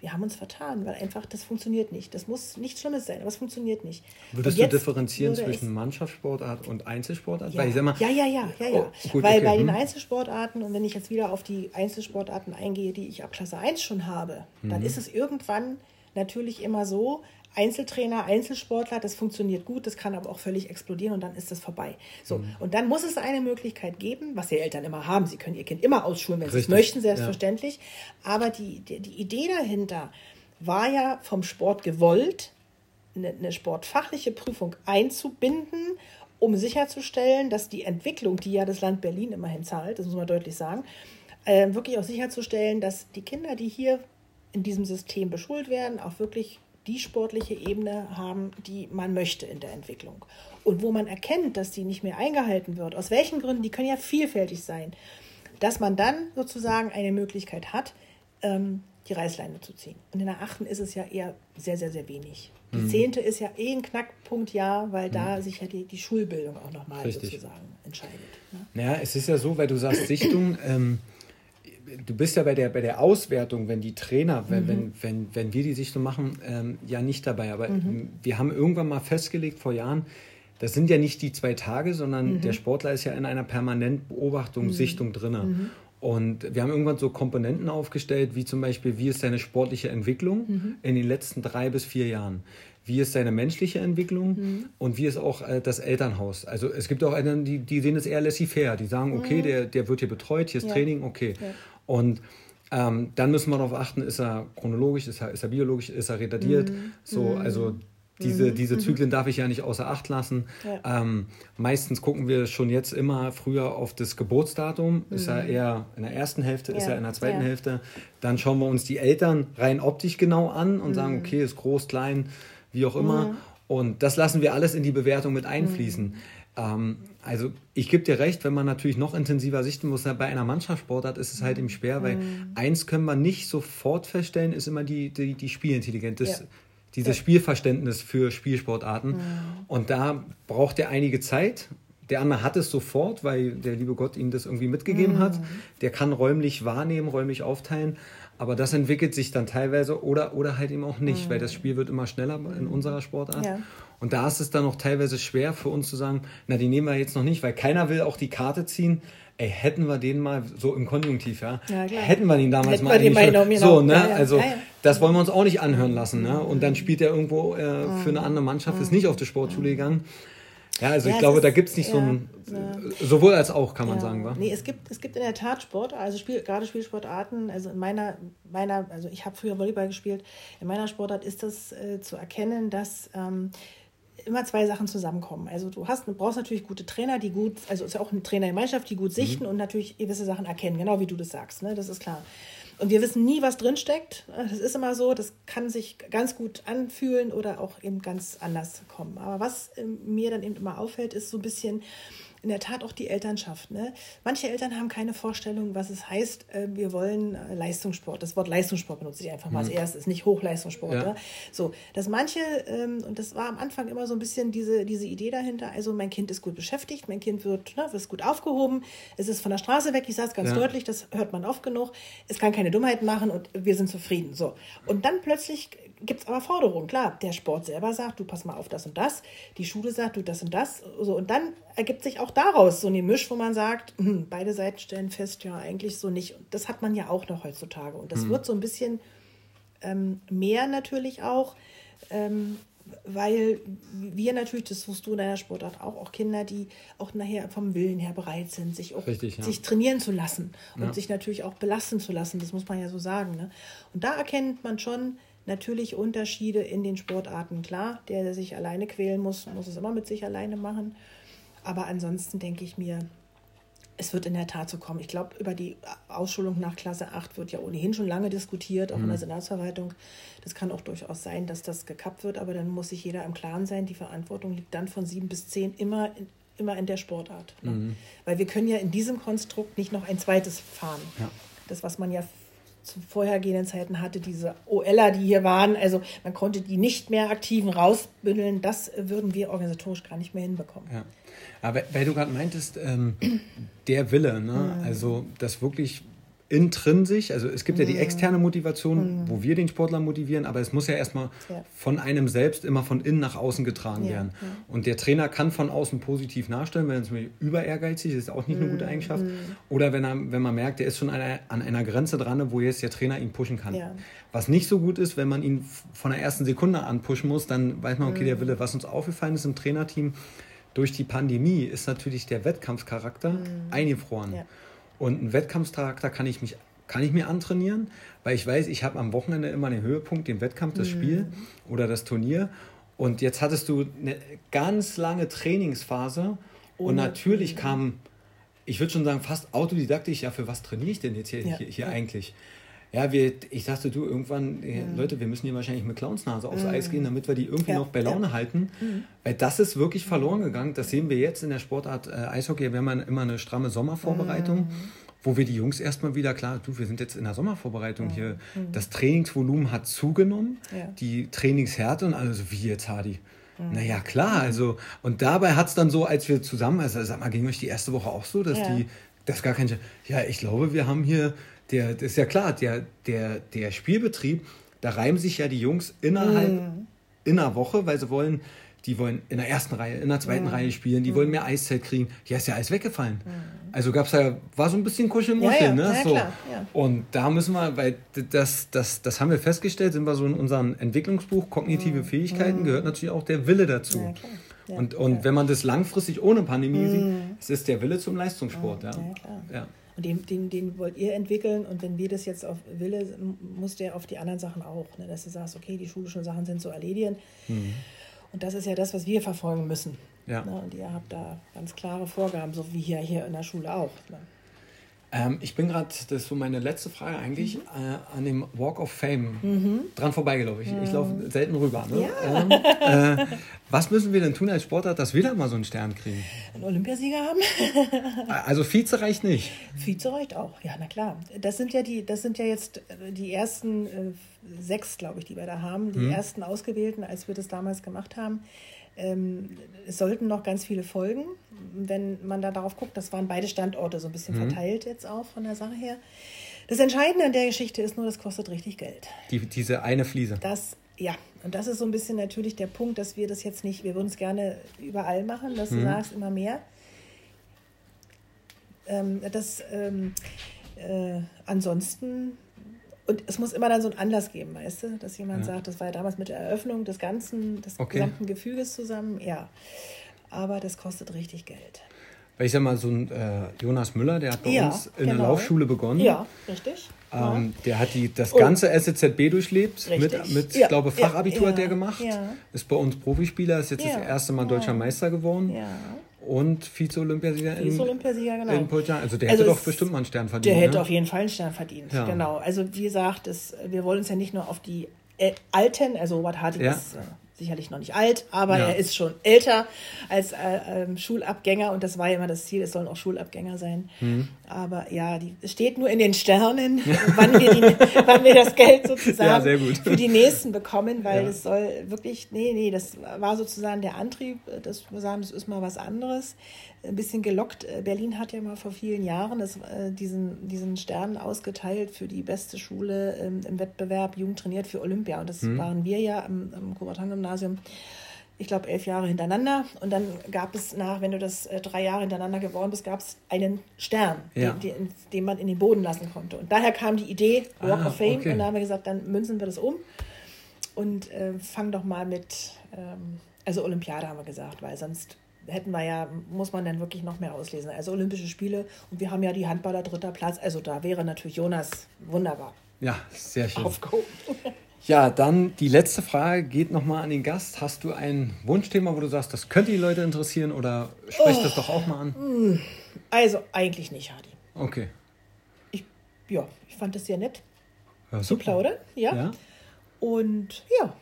wir haben uns vertan, weil einfach das funktioniert nicht. Das muss nichts Schlimmes sein, aber es funktioniert nicht. Würdest du differenzieren zwischen Mannschaftssportart und Einzelsportart? Ja, weil ich sag mal, ja, ja, ja, ja, ja. Oh, gut, weil okay. bei den hm. Einzelsportarten und wenn ich jetzt wieder auf die Einzelsportarten eingehe, die ich ab Klasse 1 schon habe, mhm. dann ist es irgendwann natürlich immer so, Einzeltrainer, Einzelsportler, das funktioniert gut, das kann aber auch völlig explodieren und dann ist das vorbei. So, mhm. und dann muss es eine Möglichkeit geben, was die Eltern immer haben. Sie können ihr Kind immer ausschulen, wenn Richtig. sie es möchten, selbstverständlich. Ja. Aber die, die, die Idee dahinter war ja vom Sport gewollt, eine, eine sportfachliche Prüfung einzubinden, um sicherzustellen, dass die Entwicklung, die ja das Land Berlin immerhin zahlt, das muss man deutlich sagen, äh, wirklich auch sicherzustellen, dass die Kinder, die hier in diesem System beschult werden, auch wirklich die sportliche Ebene haben, die man möchte in der Entwicklung. Und wo man erkennt, dass die nicht mehr eingehalten wird, aus welchen Gründen, die können ja vielfältig sein, dass man dann sozusagen eine Möglichkeit hat, ähm, die Reißleine zu ziehen. Und in der achten ist es ja eher sehr, sehr, sehr wenig. Die mhm. zehnte ist ja eh ein Knackpunkt, ja, weil mhm. da sich ja die, die Schulbildung auch nochmal sozusagen entscheidet. Ne? Naja, es ist ja so, weil du sagst Sichtung, ähm, du bist ja bei der, bei der Auswertung, wenn die Trainer, wenn, mhm. wenn, wenn, wenn wir die Sichtung machen, ähm, ja nicht dabei. Aber mhm. wir haben irgendwann mal festgelegt vor Jahren, das sind ja nicht die zwei Tage, sondern mhm. der Sportler ist ja in einer permanenten Beobachtung, mhm. Sichtung drin. Mhm. Und wir haben irgendwann so Komponenten aufgestellt, wie zum Beispiel, wie ist seine sportliche Entwicklung mhm. in den letzten drei bis vier Jahren? Wie ist seine menschliche Entwicklung mhm. und wie ist auch äh, das Elternhaus? Also es gibt auch einen, die, die sehen es eher laissez-faire. Die sagen, okay, mhm. der, der wird hier betreut, hier ist ja. Training, okay. Ja. Und ähm, dann müssen wir darauf achten, ist er chronologisch, ist er, ist er biologisch, ist er retardiert? Mhm. So, mhm. also diese, mhm. diese mhm. Zyklen darf ich ja nicht außer Acht lassen. Ja. Ähm, meistens gucken wir schon jetzt immer früher auf das Geburtsdatum. Mhm. Ist er eher in der ersten Hälfte, ja. ist er in der zweiten ja. Hälfte. Dann schauen wir uns die Eltern rein optisch genau an und mhm. sagen, okay, ist groß, klein, wie auch immer. Mhm. Und das lassen wir alles in die Bewertung mit einfließen. Ähm, also ich gebe dir recht, wenn man natürlich noch intensiver sichten muss, bei einer Mannschaftssportart ist es halt eben schwer, weil eins können wir nicht sofort feststellen, ist immer die, die, die Spielintelligenz. Das, dieses Spielverständnis für Spielsportarten. Mhm. Und da braucht er einige Zeit. Der andere hat es sofort, weil der liebe Gott ihm das irgendwie mitgegeben mhm. hat. Der kann räumlich wahrnehmen, räumlich aufteilen. Aber das entwickelt sich dann teilweise oder, oder halt eben auch nicht, mhm. weil das Spiel wird immer schneller in unserer Sportart. Ja. Und da ist es dann auch teilweise schwer für uns zu sagen, na, die nehmen wir jetzt noch nicht, weil keiner will auch die Karte ziehen. Ey, hätten wir den mal so im Konjunktiv, ja, ja hätten wir ihn damals hätten mal, wir mal genommen, so, ne, ja, ja. also das wollen wir uns auch nicht anhören lassen, ne, und dann spielt er irgendwo äh, für eine andere Mannschaft, ist nicht auf die Sportschule gegangen. Ja, also ich glaube, ist, da gibt es nicht so ein, sowohl als auch, kann man sagen, wa? Nee, es gibt, es gibt in der Tat Sport, also Spiel, gerade Spielsportarten, also in meiner, meiner also ich habe früher Volleyball gespielt, in meiner Sportart ist das äh, zu erkennen, dass ähm, immer zwei Sachen zusammenkommen. Also du hast, du brauchst natürlich gute Trainer, die gut, also ist ja auch eine Trainergemeinschaft, die gut sichten mhm. und natürlich gewisse Sachen erkennen, genau wie du das sagst, ne? Das ist klar. Und wir wissen nie, was drinsteckt. Das ist immer so, das kann sich ganz gut anfühlen oder auch eben ganz anders kommen. Aber was ähm, mir dann eben immer auffällt, ist so ein bisschen, in der Tat auch die Elternschaft. Ne? Manche Eltern haben keine Vorstellung, was es heißt, äh, wir wollen äh, Leistungssport. Das Wort Leistungssport benutze ich einfach mal mhm. als erstes, nicht Hochleistungssport. Ja. Ne? So, dass manche, ähm, und das war am Anfang immer so ein bisschen diese, diese Idee dahinter, also mein Kind ist gut beschäftigt, mein Kind wird, ne, wird gut aufgehoben, es ist von der Straße weg, ich sage es ganz ja. deutlich, das hört man oft genug, es kann keine Dummheiten machen und wir sind zufrieden. So. Und dann plötzlich gibt es aber Forderungen. Klar, der Sport selber sagt, du pass mal auf das und das. Die Schule sagt, du das und das. So, und dann ergibt sich auch daraus so ein Misch, wo man sagt, hm, beide Seiten stellen fest, ja, eigentlich so nicht. Und das hat man ja auch noch heutzutage. Und das mhm. wird so ein bisschen ähm, mehr natürlich auch, ähm, weil wir natürlich, das suchst du in deiner Sportart auch, auch Kinder, die auch nachher vom Willen her bereit sind, sich auch Richtig, ja. sich trainieren zu lassen und ja. sich natürlich auch belasten zu lassen. Das muss man ja so sagen. Ne? Und da erkennt man schon, Natürlich Unterschiede in den Sportarten, klar. Der, der sich alleine quälen muss, muss es immer mit sich alleine machen. Aber ansonsten denke ich mir, es wird in der Tat so kommen. Ich glaube, über die Ausschulung nach Klasse 8 wird ja ohnehin schon lange diskutiert, auch mhm. in der mhm. Senatsverwaltung. Das kann auch durchaus sein, dass das gekappt wird, aber dann muss sich jeder im Klaren sein, die Verantwortung liegt dann von 7 bis 10 immer in, immer in der Sportart. Ne? Mhm. Weil wir können ja in diesem Konstrukt nicht noch ein zweites fahren. Ja. Das, was man ja zu vorhergehenden Zeiten hatte, diese OLer, die hier waren, also man konnte die nicht mehr aktiven rausbündeln, das würden wir organisatorisch gar nicht mehr hinbekommen. Ja. Aber weil du gerade meintest, ähm, der Wille, ne? Mhm. also das wirklich intrinsisch, also es gibt ja die mhm. externe Motivation, mhm. wo wir den Sportler motivieren, aber es muss ja erstmal ja. von einem selbst immer von innen nach außen getragen ja. werden. Ja. Und der Trainer kann von außen positiv nachstellen, wenn er zum Beispiel über ehrgeizig ist, ist auch nicht eine gute mhm. Eigenschaft. Mhm. Oder wenn, er, wenn man merkt, er ist schon an einer, an einer Grenze dran, wo jetzt der Trainer ihn pushen kann. Was nicht so gut ist, wenn man ihn von der ersten Sekunde an pushen muss, dann weiß man, okay, der Wille, was uns aufgefallen ist im Trainerteam, durch die Pandemie ist natürlich der Wettkampfcharakter mhm. eingefroren. Und einen Wettkampfcharakter kann ich, mich, kann ich mir antrainieren, weil ich weiß, ich habe am Wochenende immer den Höhepunkt, den Wettkampf, das mhm. Spiel oder das Turnier. Und jetzt hattest du eine ganz lange Trainingsphase Ohne und natürlich kam, ich würde schon sagen, fast autodidaktisch, ja, für was trainiere ich denn jetzt hier, ja. hier, hier ja. eigentlich? Ja, wir, ich dachte, du, irgendwann, mhm. Leute, wir müssen hier wahrscheinlich mit Clownsnase aufs mhm. Eis gehen, damit wir die irgendwie ja, noch bei Laune ja. halten. Mhm. Weil das ist wirklich verloren gegangen. Das sehen wir jetzt in der Sportart äh, Eishockey. Wir haben immer eine stramme Sommervorbereitung, mhm. wo wir die Jungs erstmal wieder, klar, du, wir sind jetzt in der Sommervorbereitung hier. Mhm. Das Trainingsvolumen hat zugenommen, ja. die Trainingshärte und alles, wie jetzt, Hardy. Mhm. Naja, klar, also, und dabei hat es dann so, als wir zusammen, also sag mal, ging euch die erste Woche auch so, dass die, das gar kein, ja, ich glaube, wir haben hier der, das ist ja klar, der, der, der Spielbetrieb, da reimen sich ja die Jungs innerhalb mm. in einer Woche, weil sie wollen, die wollen in der ersten Reihe, in der zweiten mm. Reihe spielen, die mm. wollen mehr Eiszeit kriegen. Ja, ist ja alles weggefallen. Mm. Also gab es ja, war so ein bisschen Kuschelmuschel, ja, ja. ne? Ja, so. Klar, Und da müssen wir, weil das, das, das haben wir festgestellt, sind wir so in unserem Entwicklungsbuch Kognitive mm. Fähigkeiten, mm. gehört natürlich auch der Wille dazu. und, und wenn man das langfristig ohne Pandemie sieht, es ist der Wille zum Leistungssport. Ja. Ja. Und den, den, den wollt ihr entwickeln und wenn wir das jetzt auf Wille, muss der auf die anderen Sachen auch. Ne? Dass du sagst, okay, die schulischen Sachen sind zu erledigen. Mhm. Und das ist ja das, was wir verfolgen müssen. Ja. Ne? Und ihr habt da ganz klare Vorgaben, so wie hier, hier in der Schule auch. Ne? Ähm, ich bin gerade, das ist so meine letzte Frage eigentlich, mhm. äh, an dem Walk of Fame mhm. dran vorbeigelaufen. Ich, mhm. ich laufe selten rüber. Ne? Ja. Ähm, äh, was müssen wir denn tun als Sportler, dass wir da mal so einen Stern kriegen? Einen Olympiasieger haben? also Vize reicht nicht. Vize reicht auch, ja, na klar. Das sind ja die, das sind ja jetzt äh, die ersten äh, sechs, glaube ich, die wir da haben, die mhm. ersten Ausgewählten, als wir das damals gemacht haben. Ähm, es sollten noch ganz viele folgen, wenn man da darauf guckt. Das waren beide Standorte so ein bisschen mhm. verteilt jetzt auch von der Sache her. Das Entscheidende an der Geschichte ist nur, das kostet richtig Geld. Die, diese eine Fliese. Das, ja, und das ist so ein bisschen natürlich der Punkt, dass wir das jetzt nicht, wir würden es gerne überall machen, dass mhm. du sagst, immer mehr. Ähm, das, ähm, äh, ansonsten und es muss immer dann so einen Anlass geben, weißt du, dass jemand ja. sagt, das war ja damals mit der Eröffnung des Ganzen, des okay. gesamten Gefüges zusammen, ja. Aber das kostet richtig Geld. Weil ich sag mal, so ein äh, Jonas Müller, der hat bei ja, uns in genau. der Laufschule begonnen. Ja, richtig. Ähm, der hat die, das ganze Und, SZB durchlebt. Richtig. Mit, mit ja. ich glaube, Fachabitur ja, hat der gemacht. Ist bei uns Profispieler, ist jetzt das erste Mal deutscher Meister geworden. Ja und Vize-Olympiasieger Vize in, genau. in Puljan. Also der also hätte doch bestimmt mal einen Stern verdient. Der hätte ne? auf jeden Fall einen Stern verdient, ja. genau. Also wie gesagt, es, wir wollen uns ja nicht nur auf die äh, Alten, also Robert Hartig ja. ist äh, sicherlich noch nicht alt, aber ja. er ist schon älter als äh, äh, Schulabgänger und das war ja immer das Ziel, es sollen auch Schulabgänger sein. Mhm. Aber ja, die, es steht nur in den Sternen, [laughs] wann, wir die, wann wir das Geld sozusagen ja, für die Nächsten bekommen, weil es soll wirklich, nee, nee, das war sozusagen der Antrieb, dass wir sagen, das ist mal was anderes ein bisschen gelockt. Äh, Berlin hat ja mal vor vielen Jahren das, äh, diesen, diesen Stern ausgeteilt für die beste Schule ähm, im Wettbewerb Jugend trainiert für Olympia. Und das mhm. waren wir ja am, am Kubertan-Gymnasium, ich glaube, elf Jahre hintereinander. Und dann gab es nach, wenn du das äh, drei Jahre hintereinander geworden bist, gab es einen Stern, ja. den, den, den, man in den Boden lassen konnte. Und daher kam die Idee Walk ah, of Fame. Okay. Und da haben wir gesagt, dann münzen wir das um und äh, fangen doch mal mit, ähm, also Olympiade haben wir gesagt, weil sonst hätten wir ja, muss man dann wirklich noch mehr auslesen. Also Olympische Spiele und wir haben ja die Handballer dritter Platz. Also da wäre natürlich Jonas wunderbar. Ja, sehr schön. Aufgehoben. Ja, dann die letzte Frage geht nochmal an den Gast. Hast du ein Wunschthema, wo du sagst, das könnte die Leute interessieren oder sprich oh. das doch auch mal an? Hm. Also eigentlich nicht, Hadi. Okay. Ich, ja, ich fand es sehr nett ja, zu plaudern. Ja. ja. Und ja,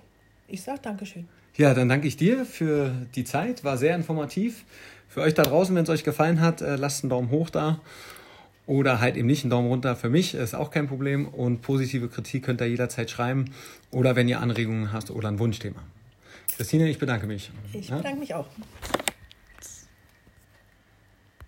ich sage Dankeschön. Ja, dann danke ich dir für die Zeit. War sehr informativ. Für euch da draußen, wenn es euch gefallen hat, äh, lasst einen Daumen hoch da. Oder halt eben nicht einen Daumen runter. Für mich ist auch kein Problem. Und positive Kritik könnt ihr jederzeit schreiben. Oder wenn ihr Anregungen habt oder ein Wunschthema. Christine, ich bedanke mich. Ich bedanke mich auch.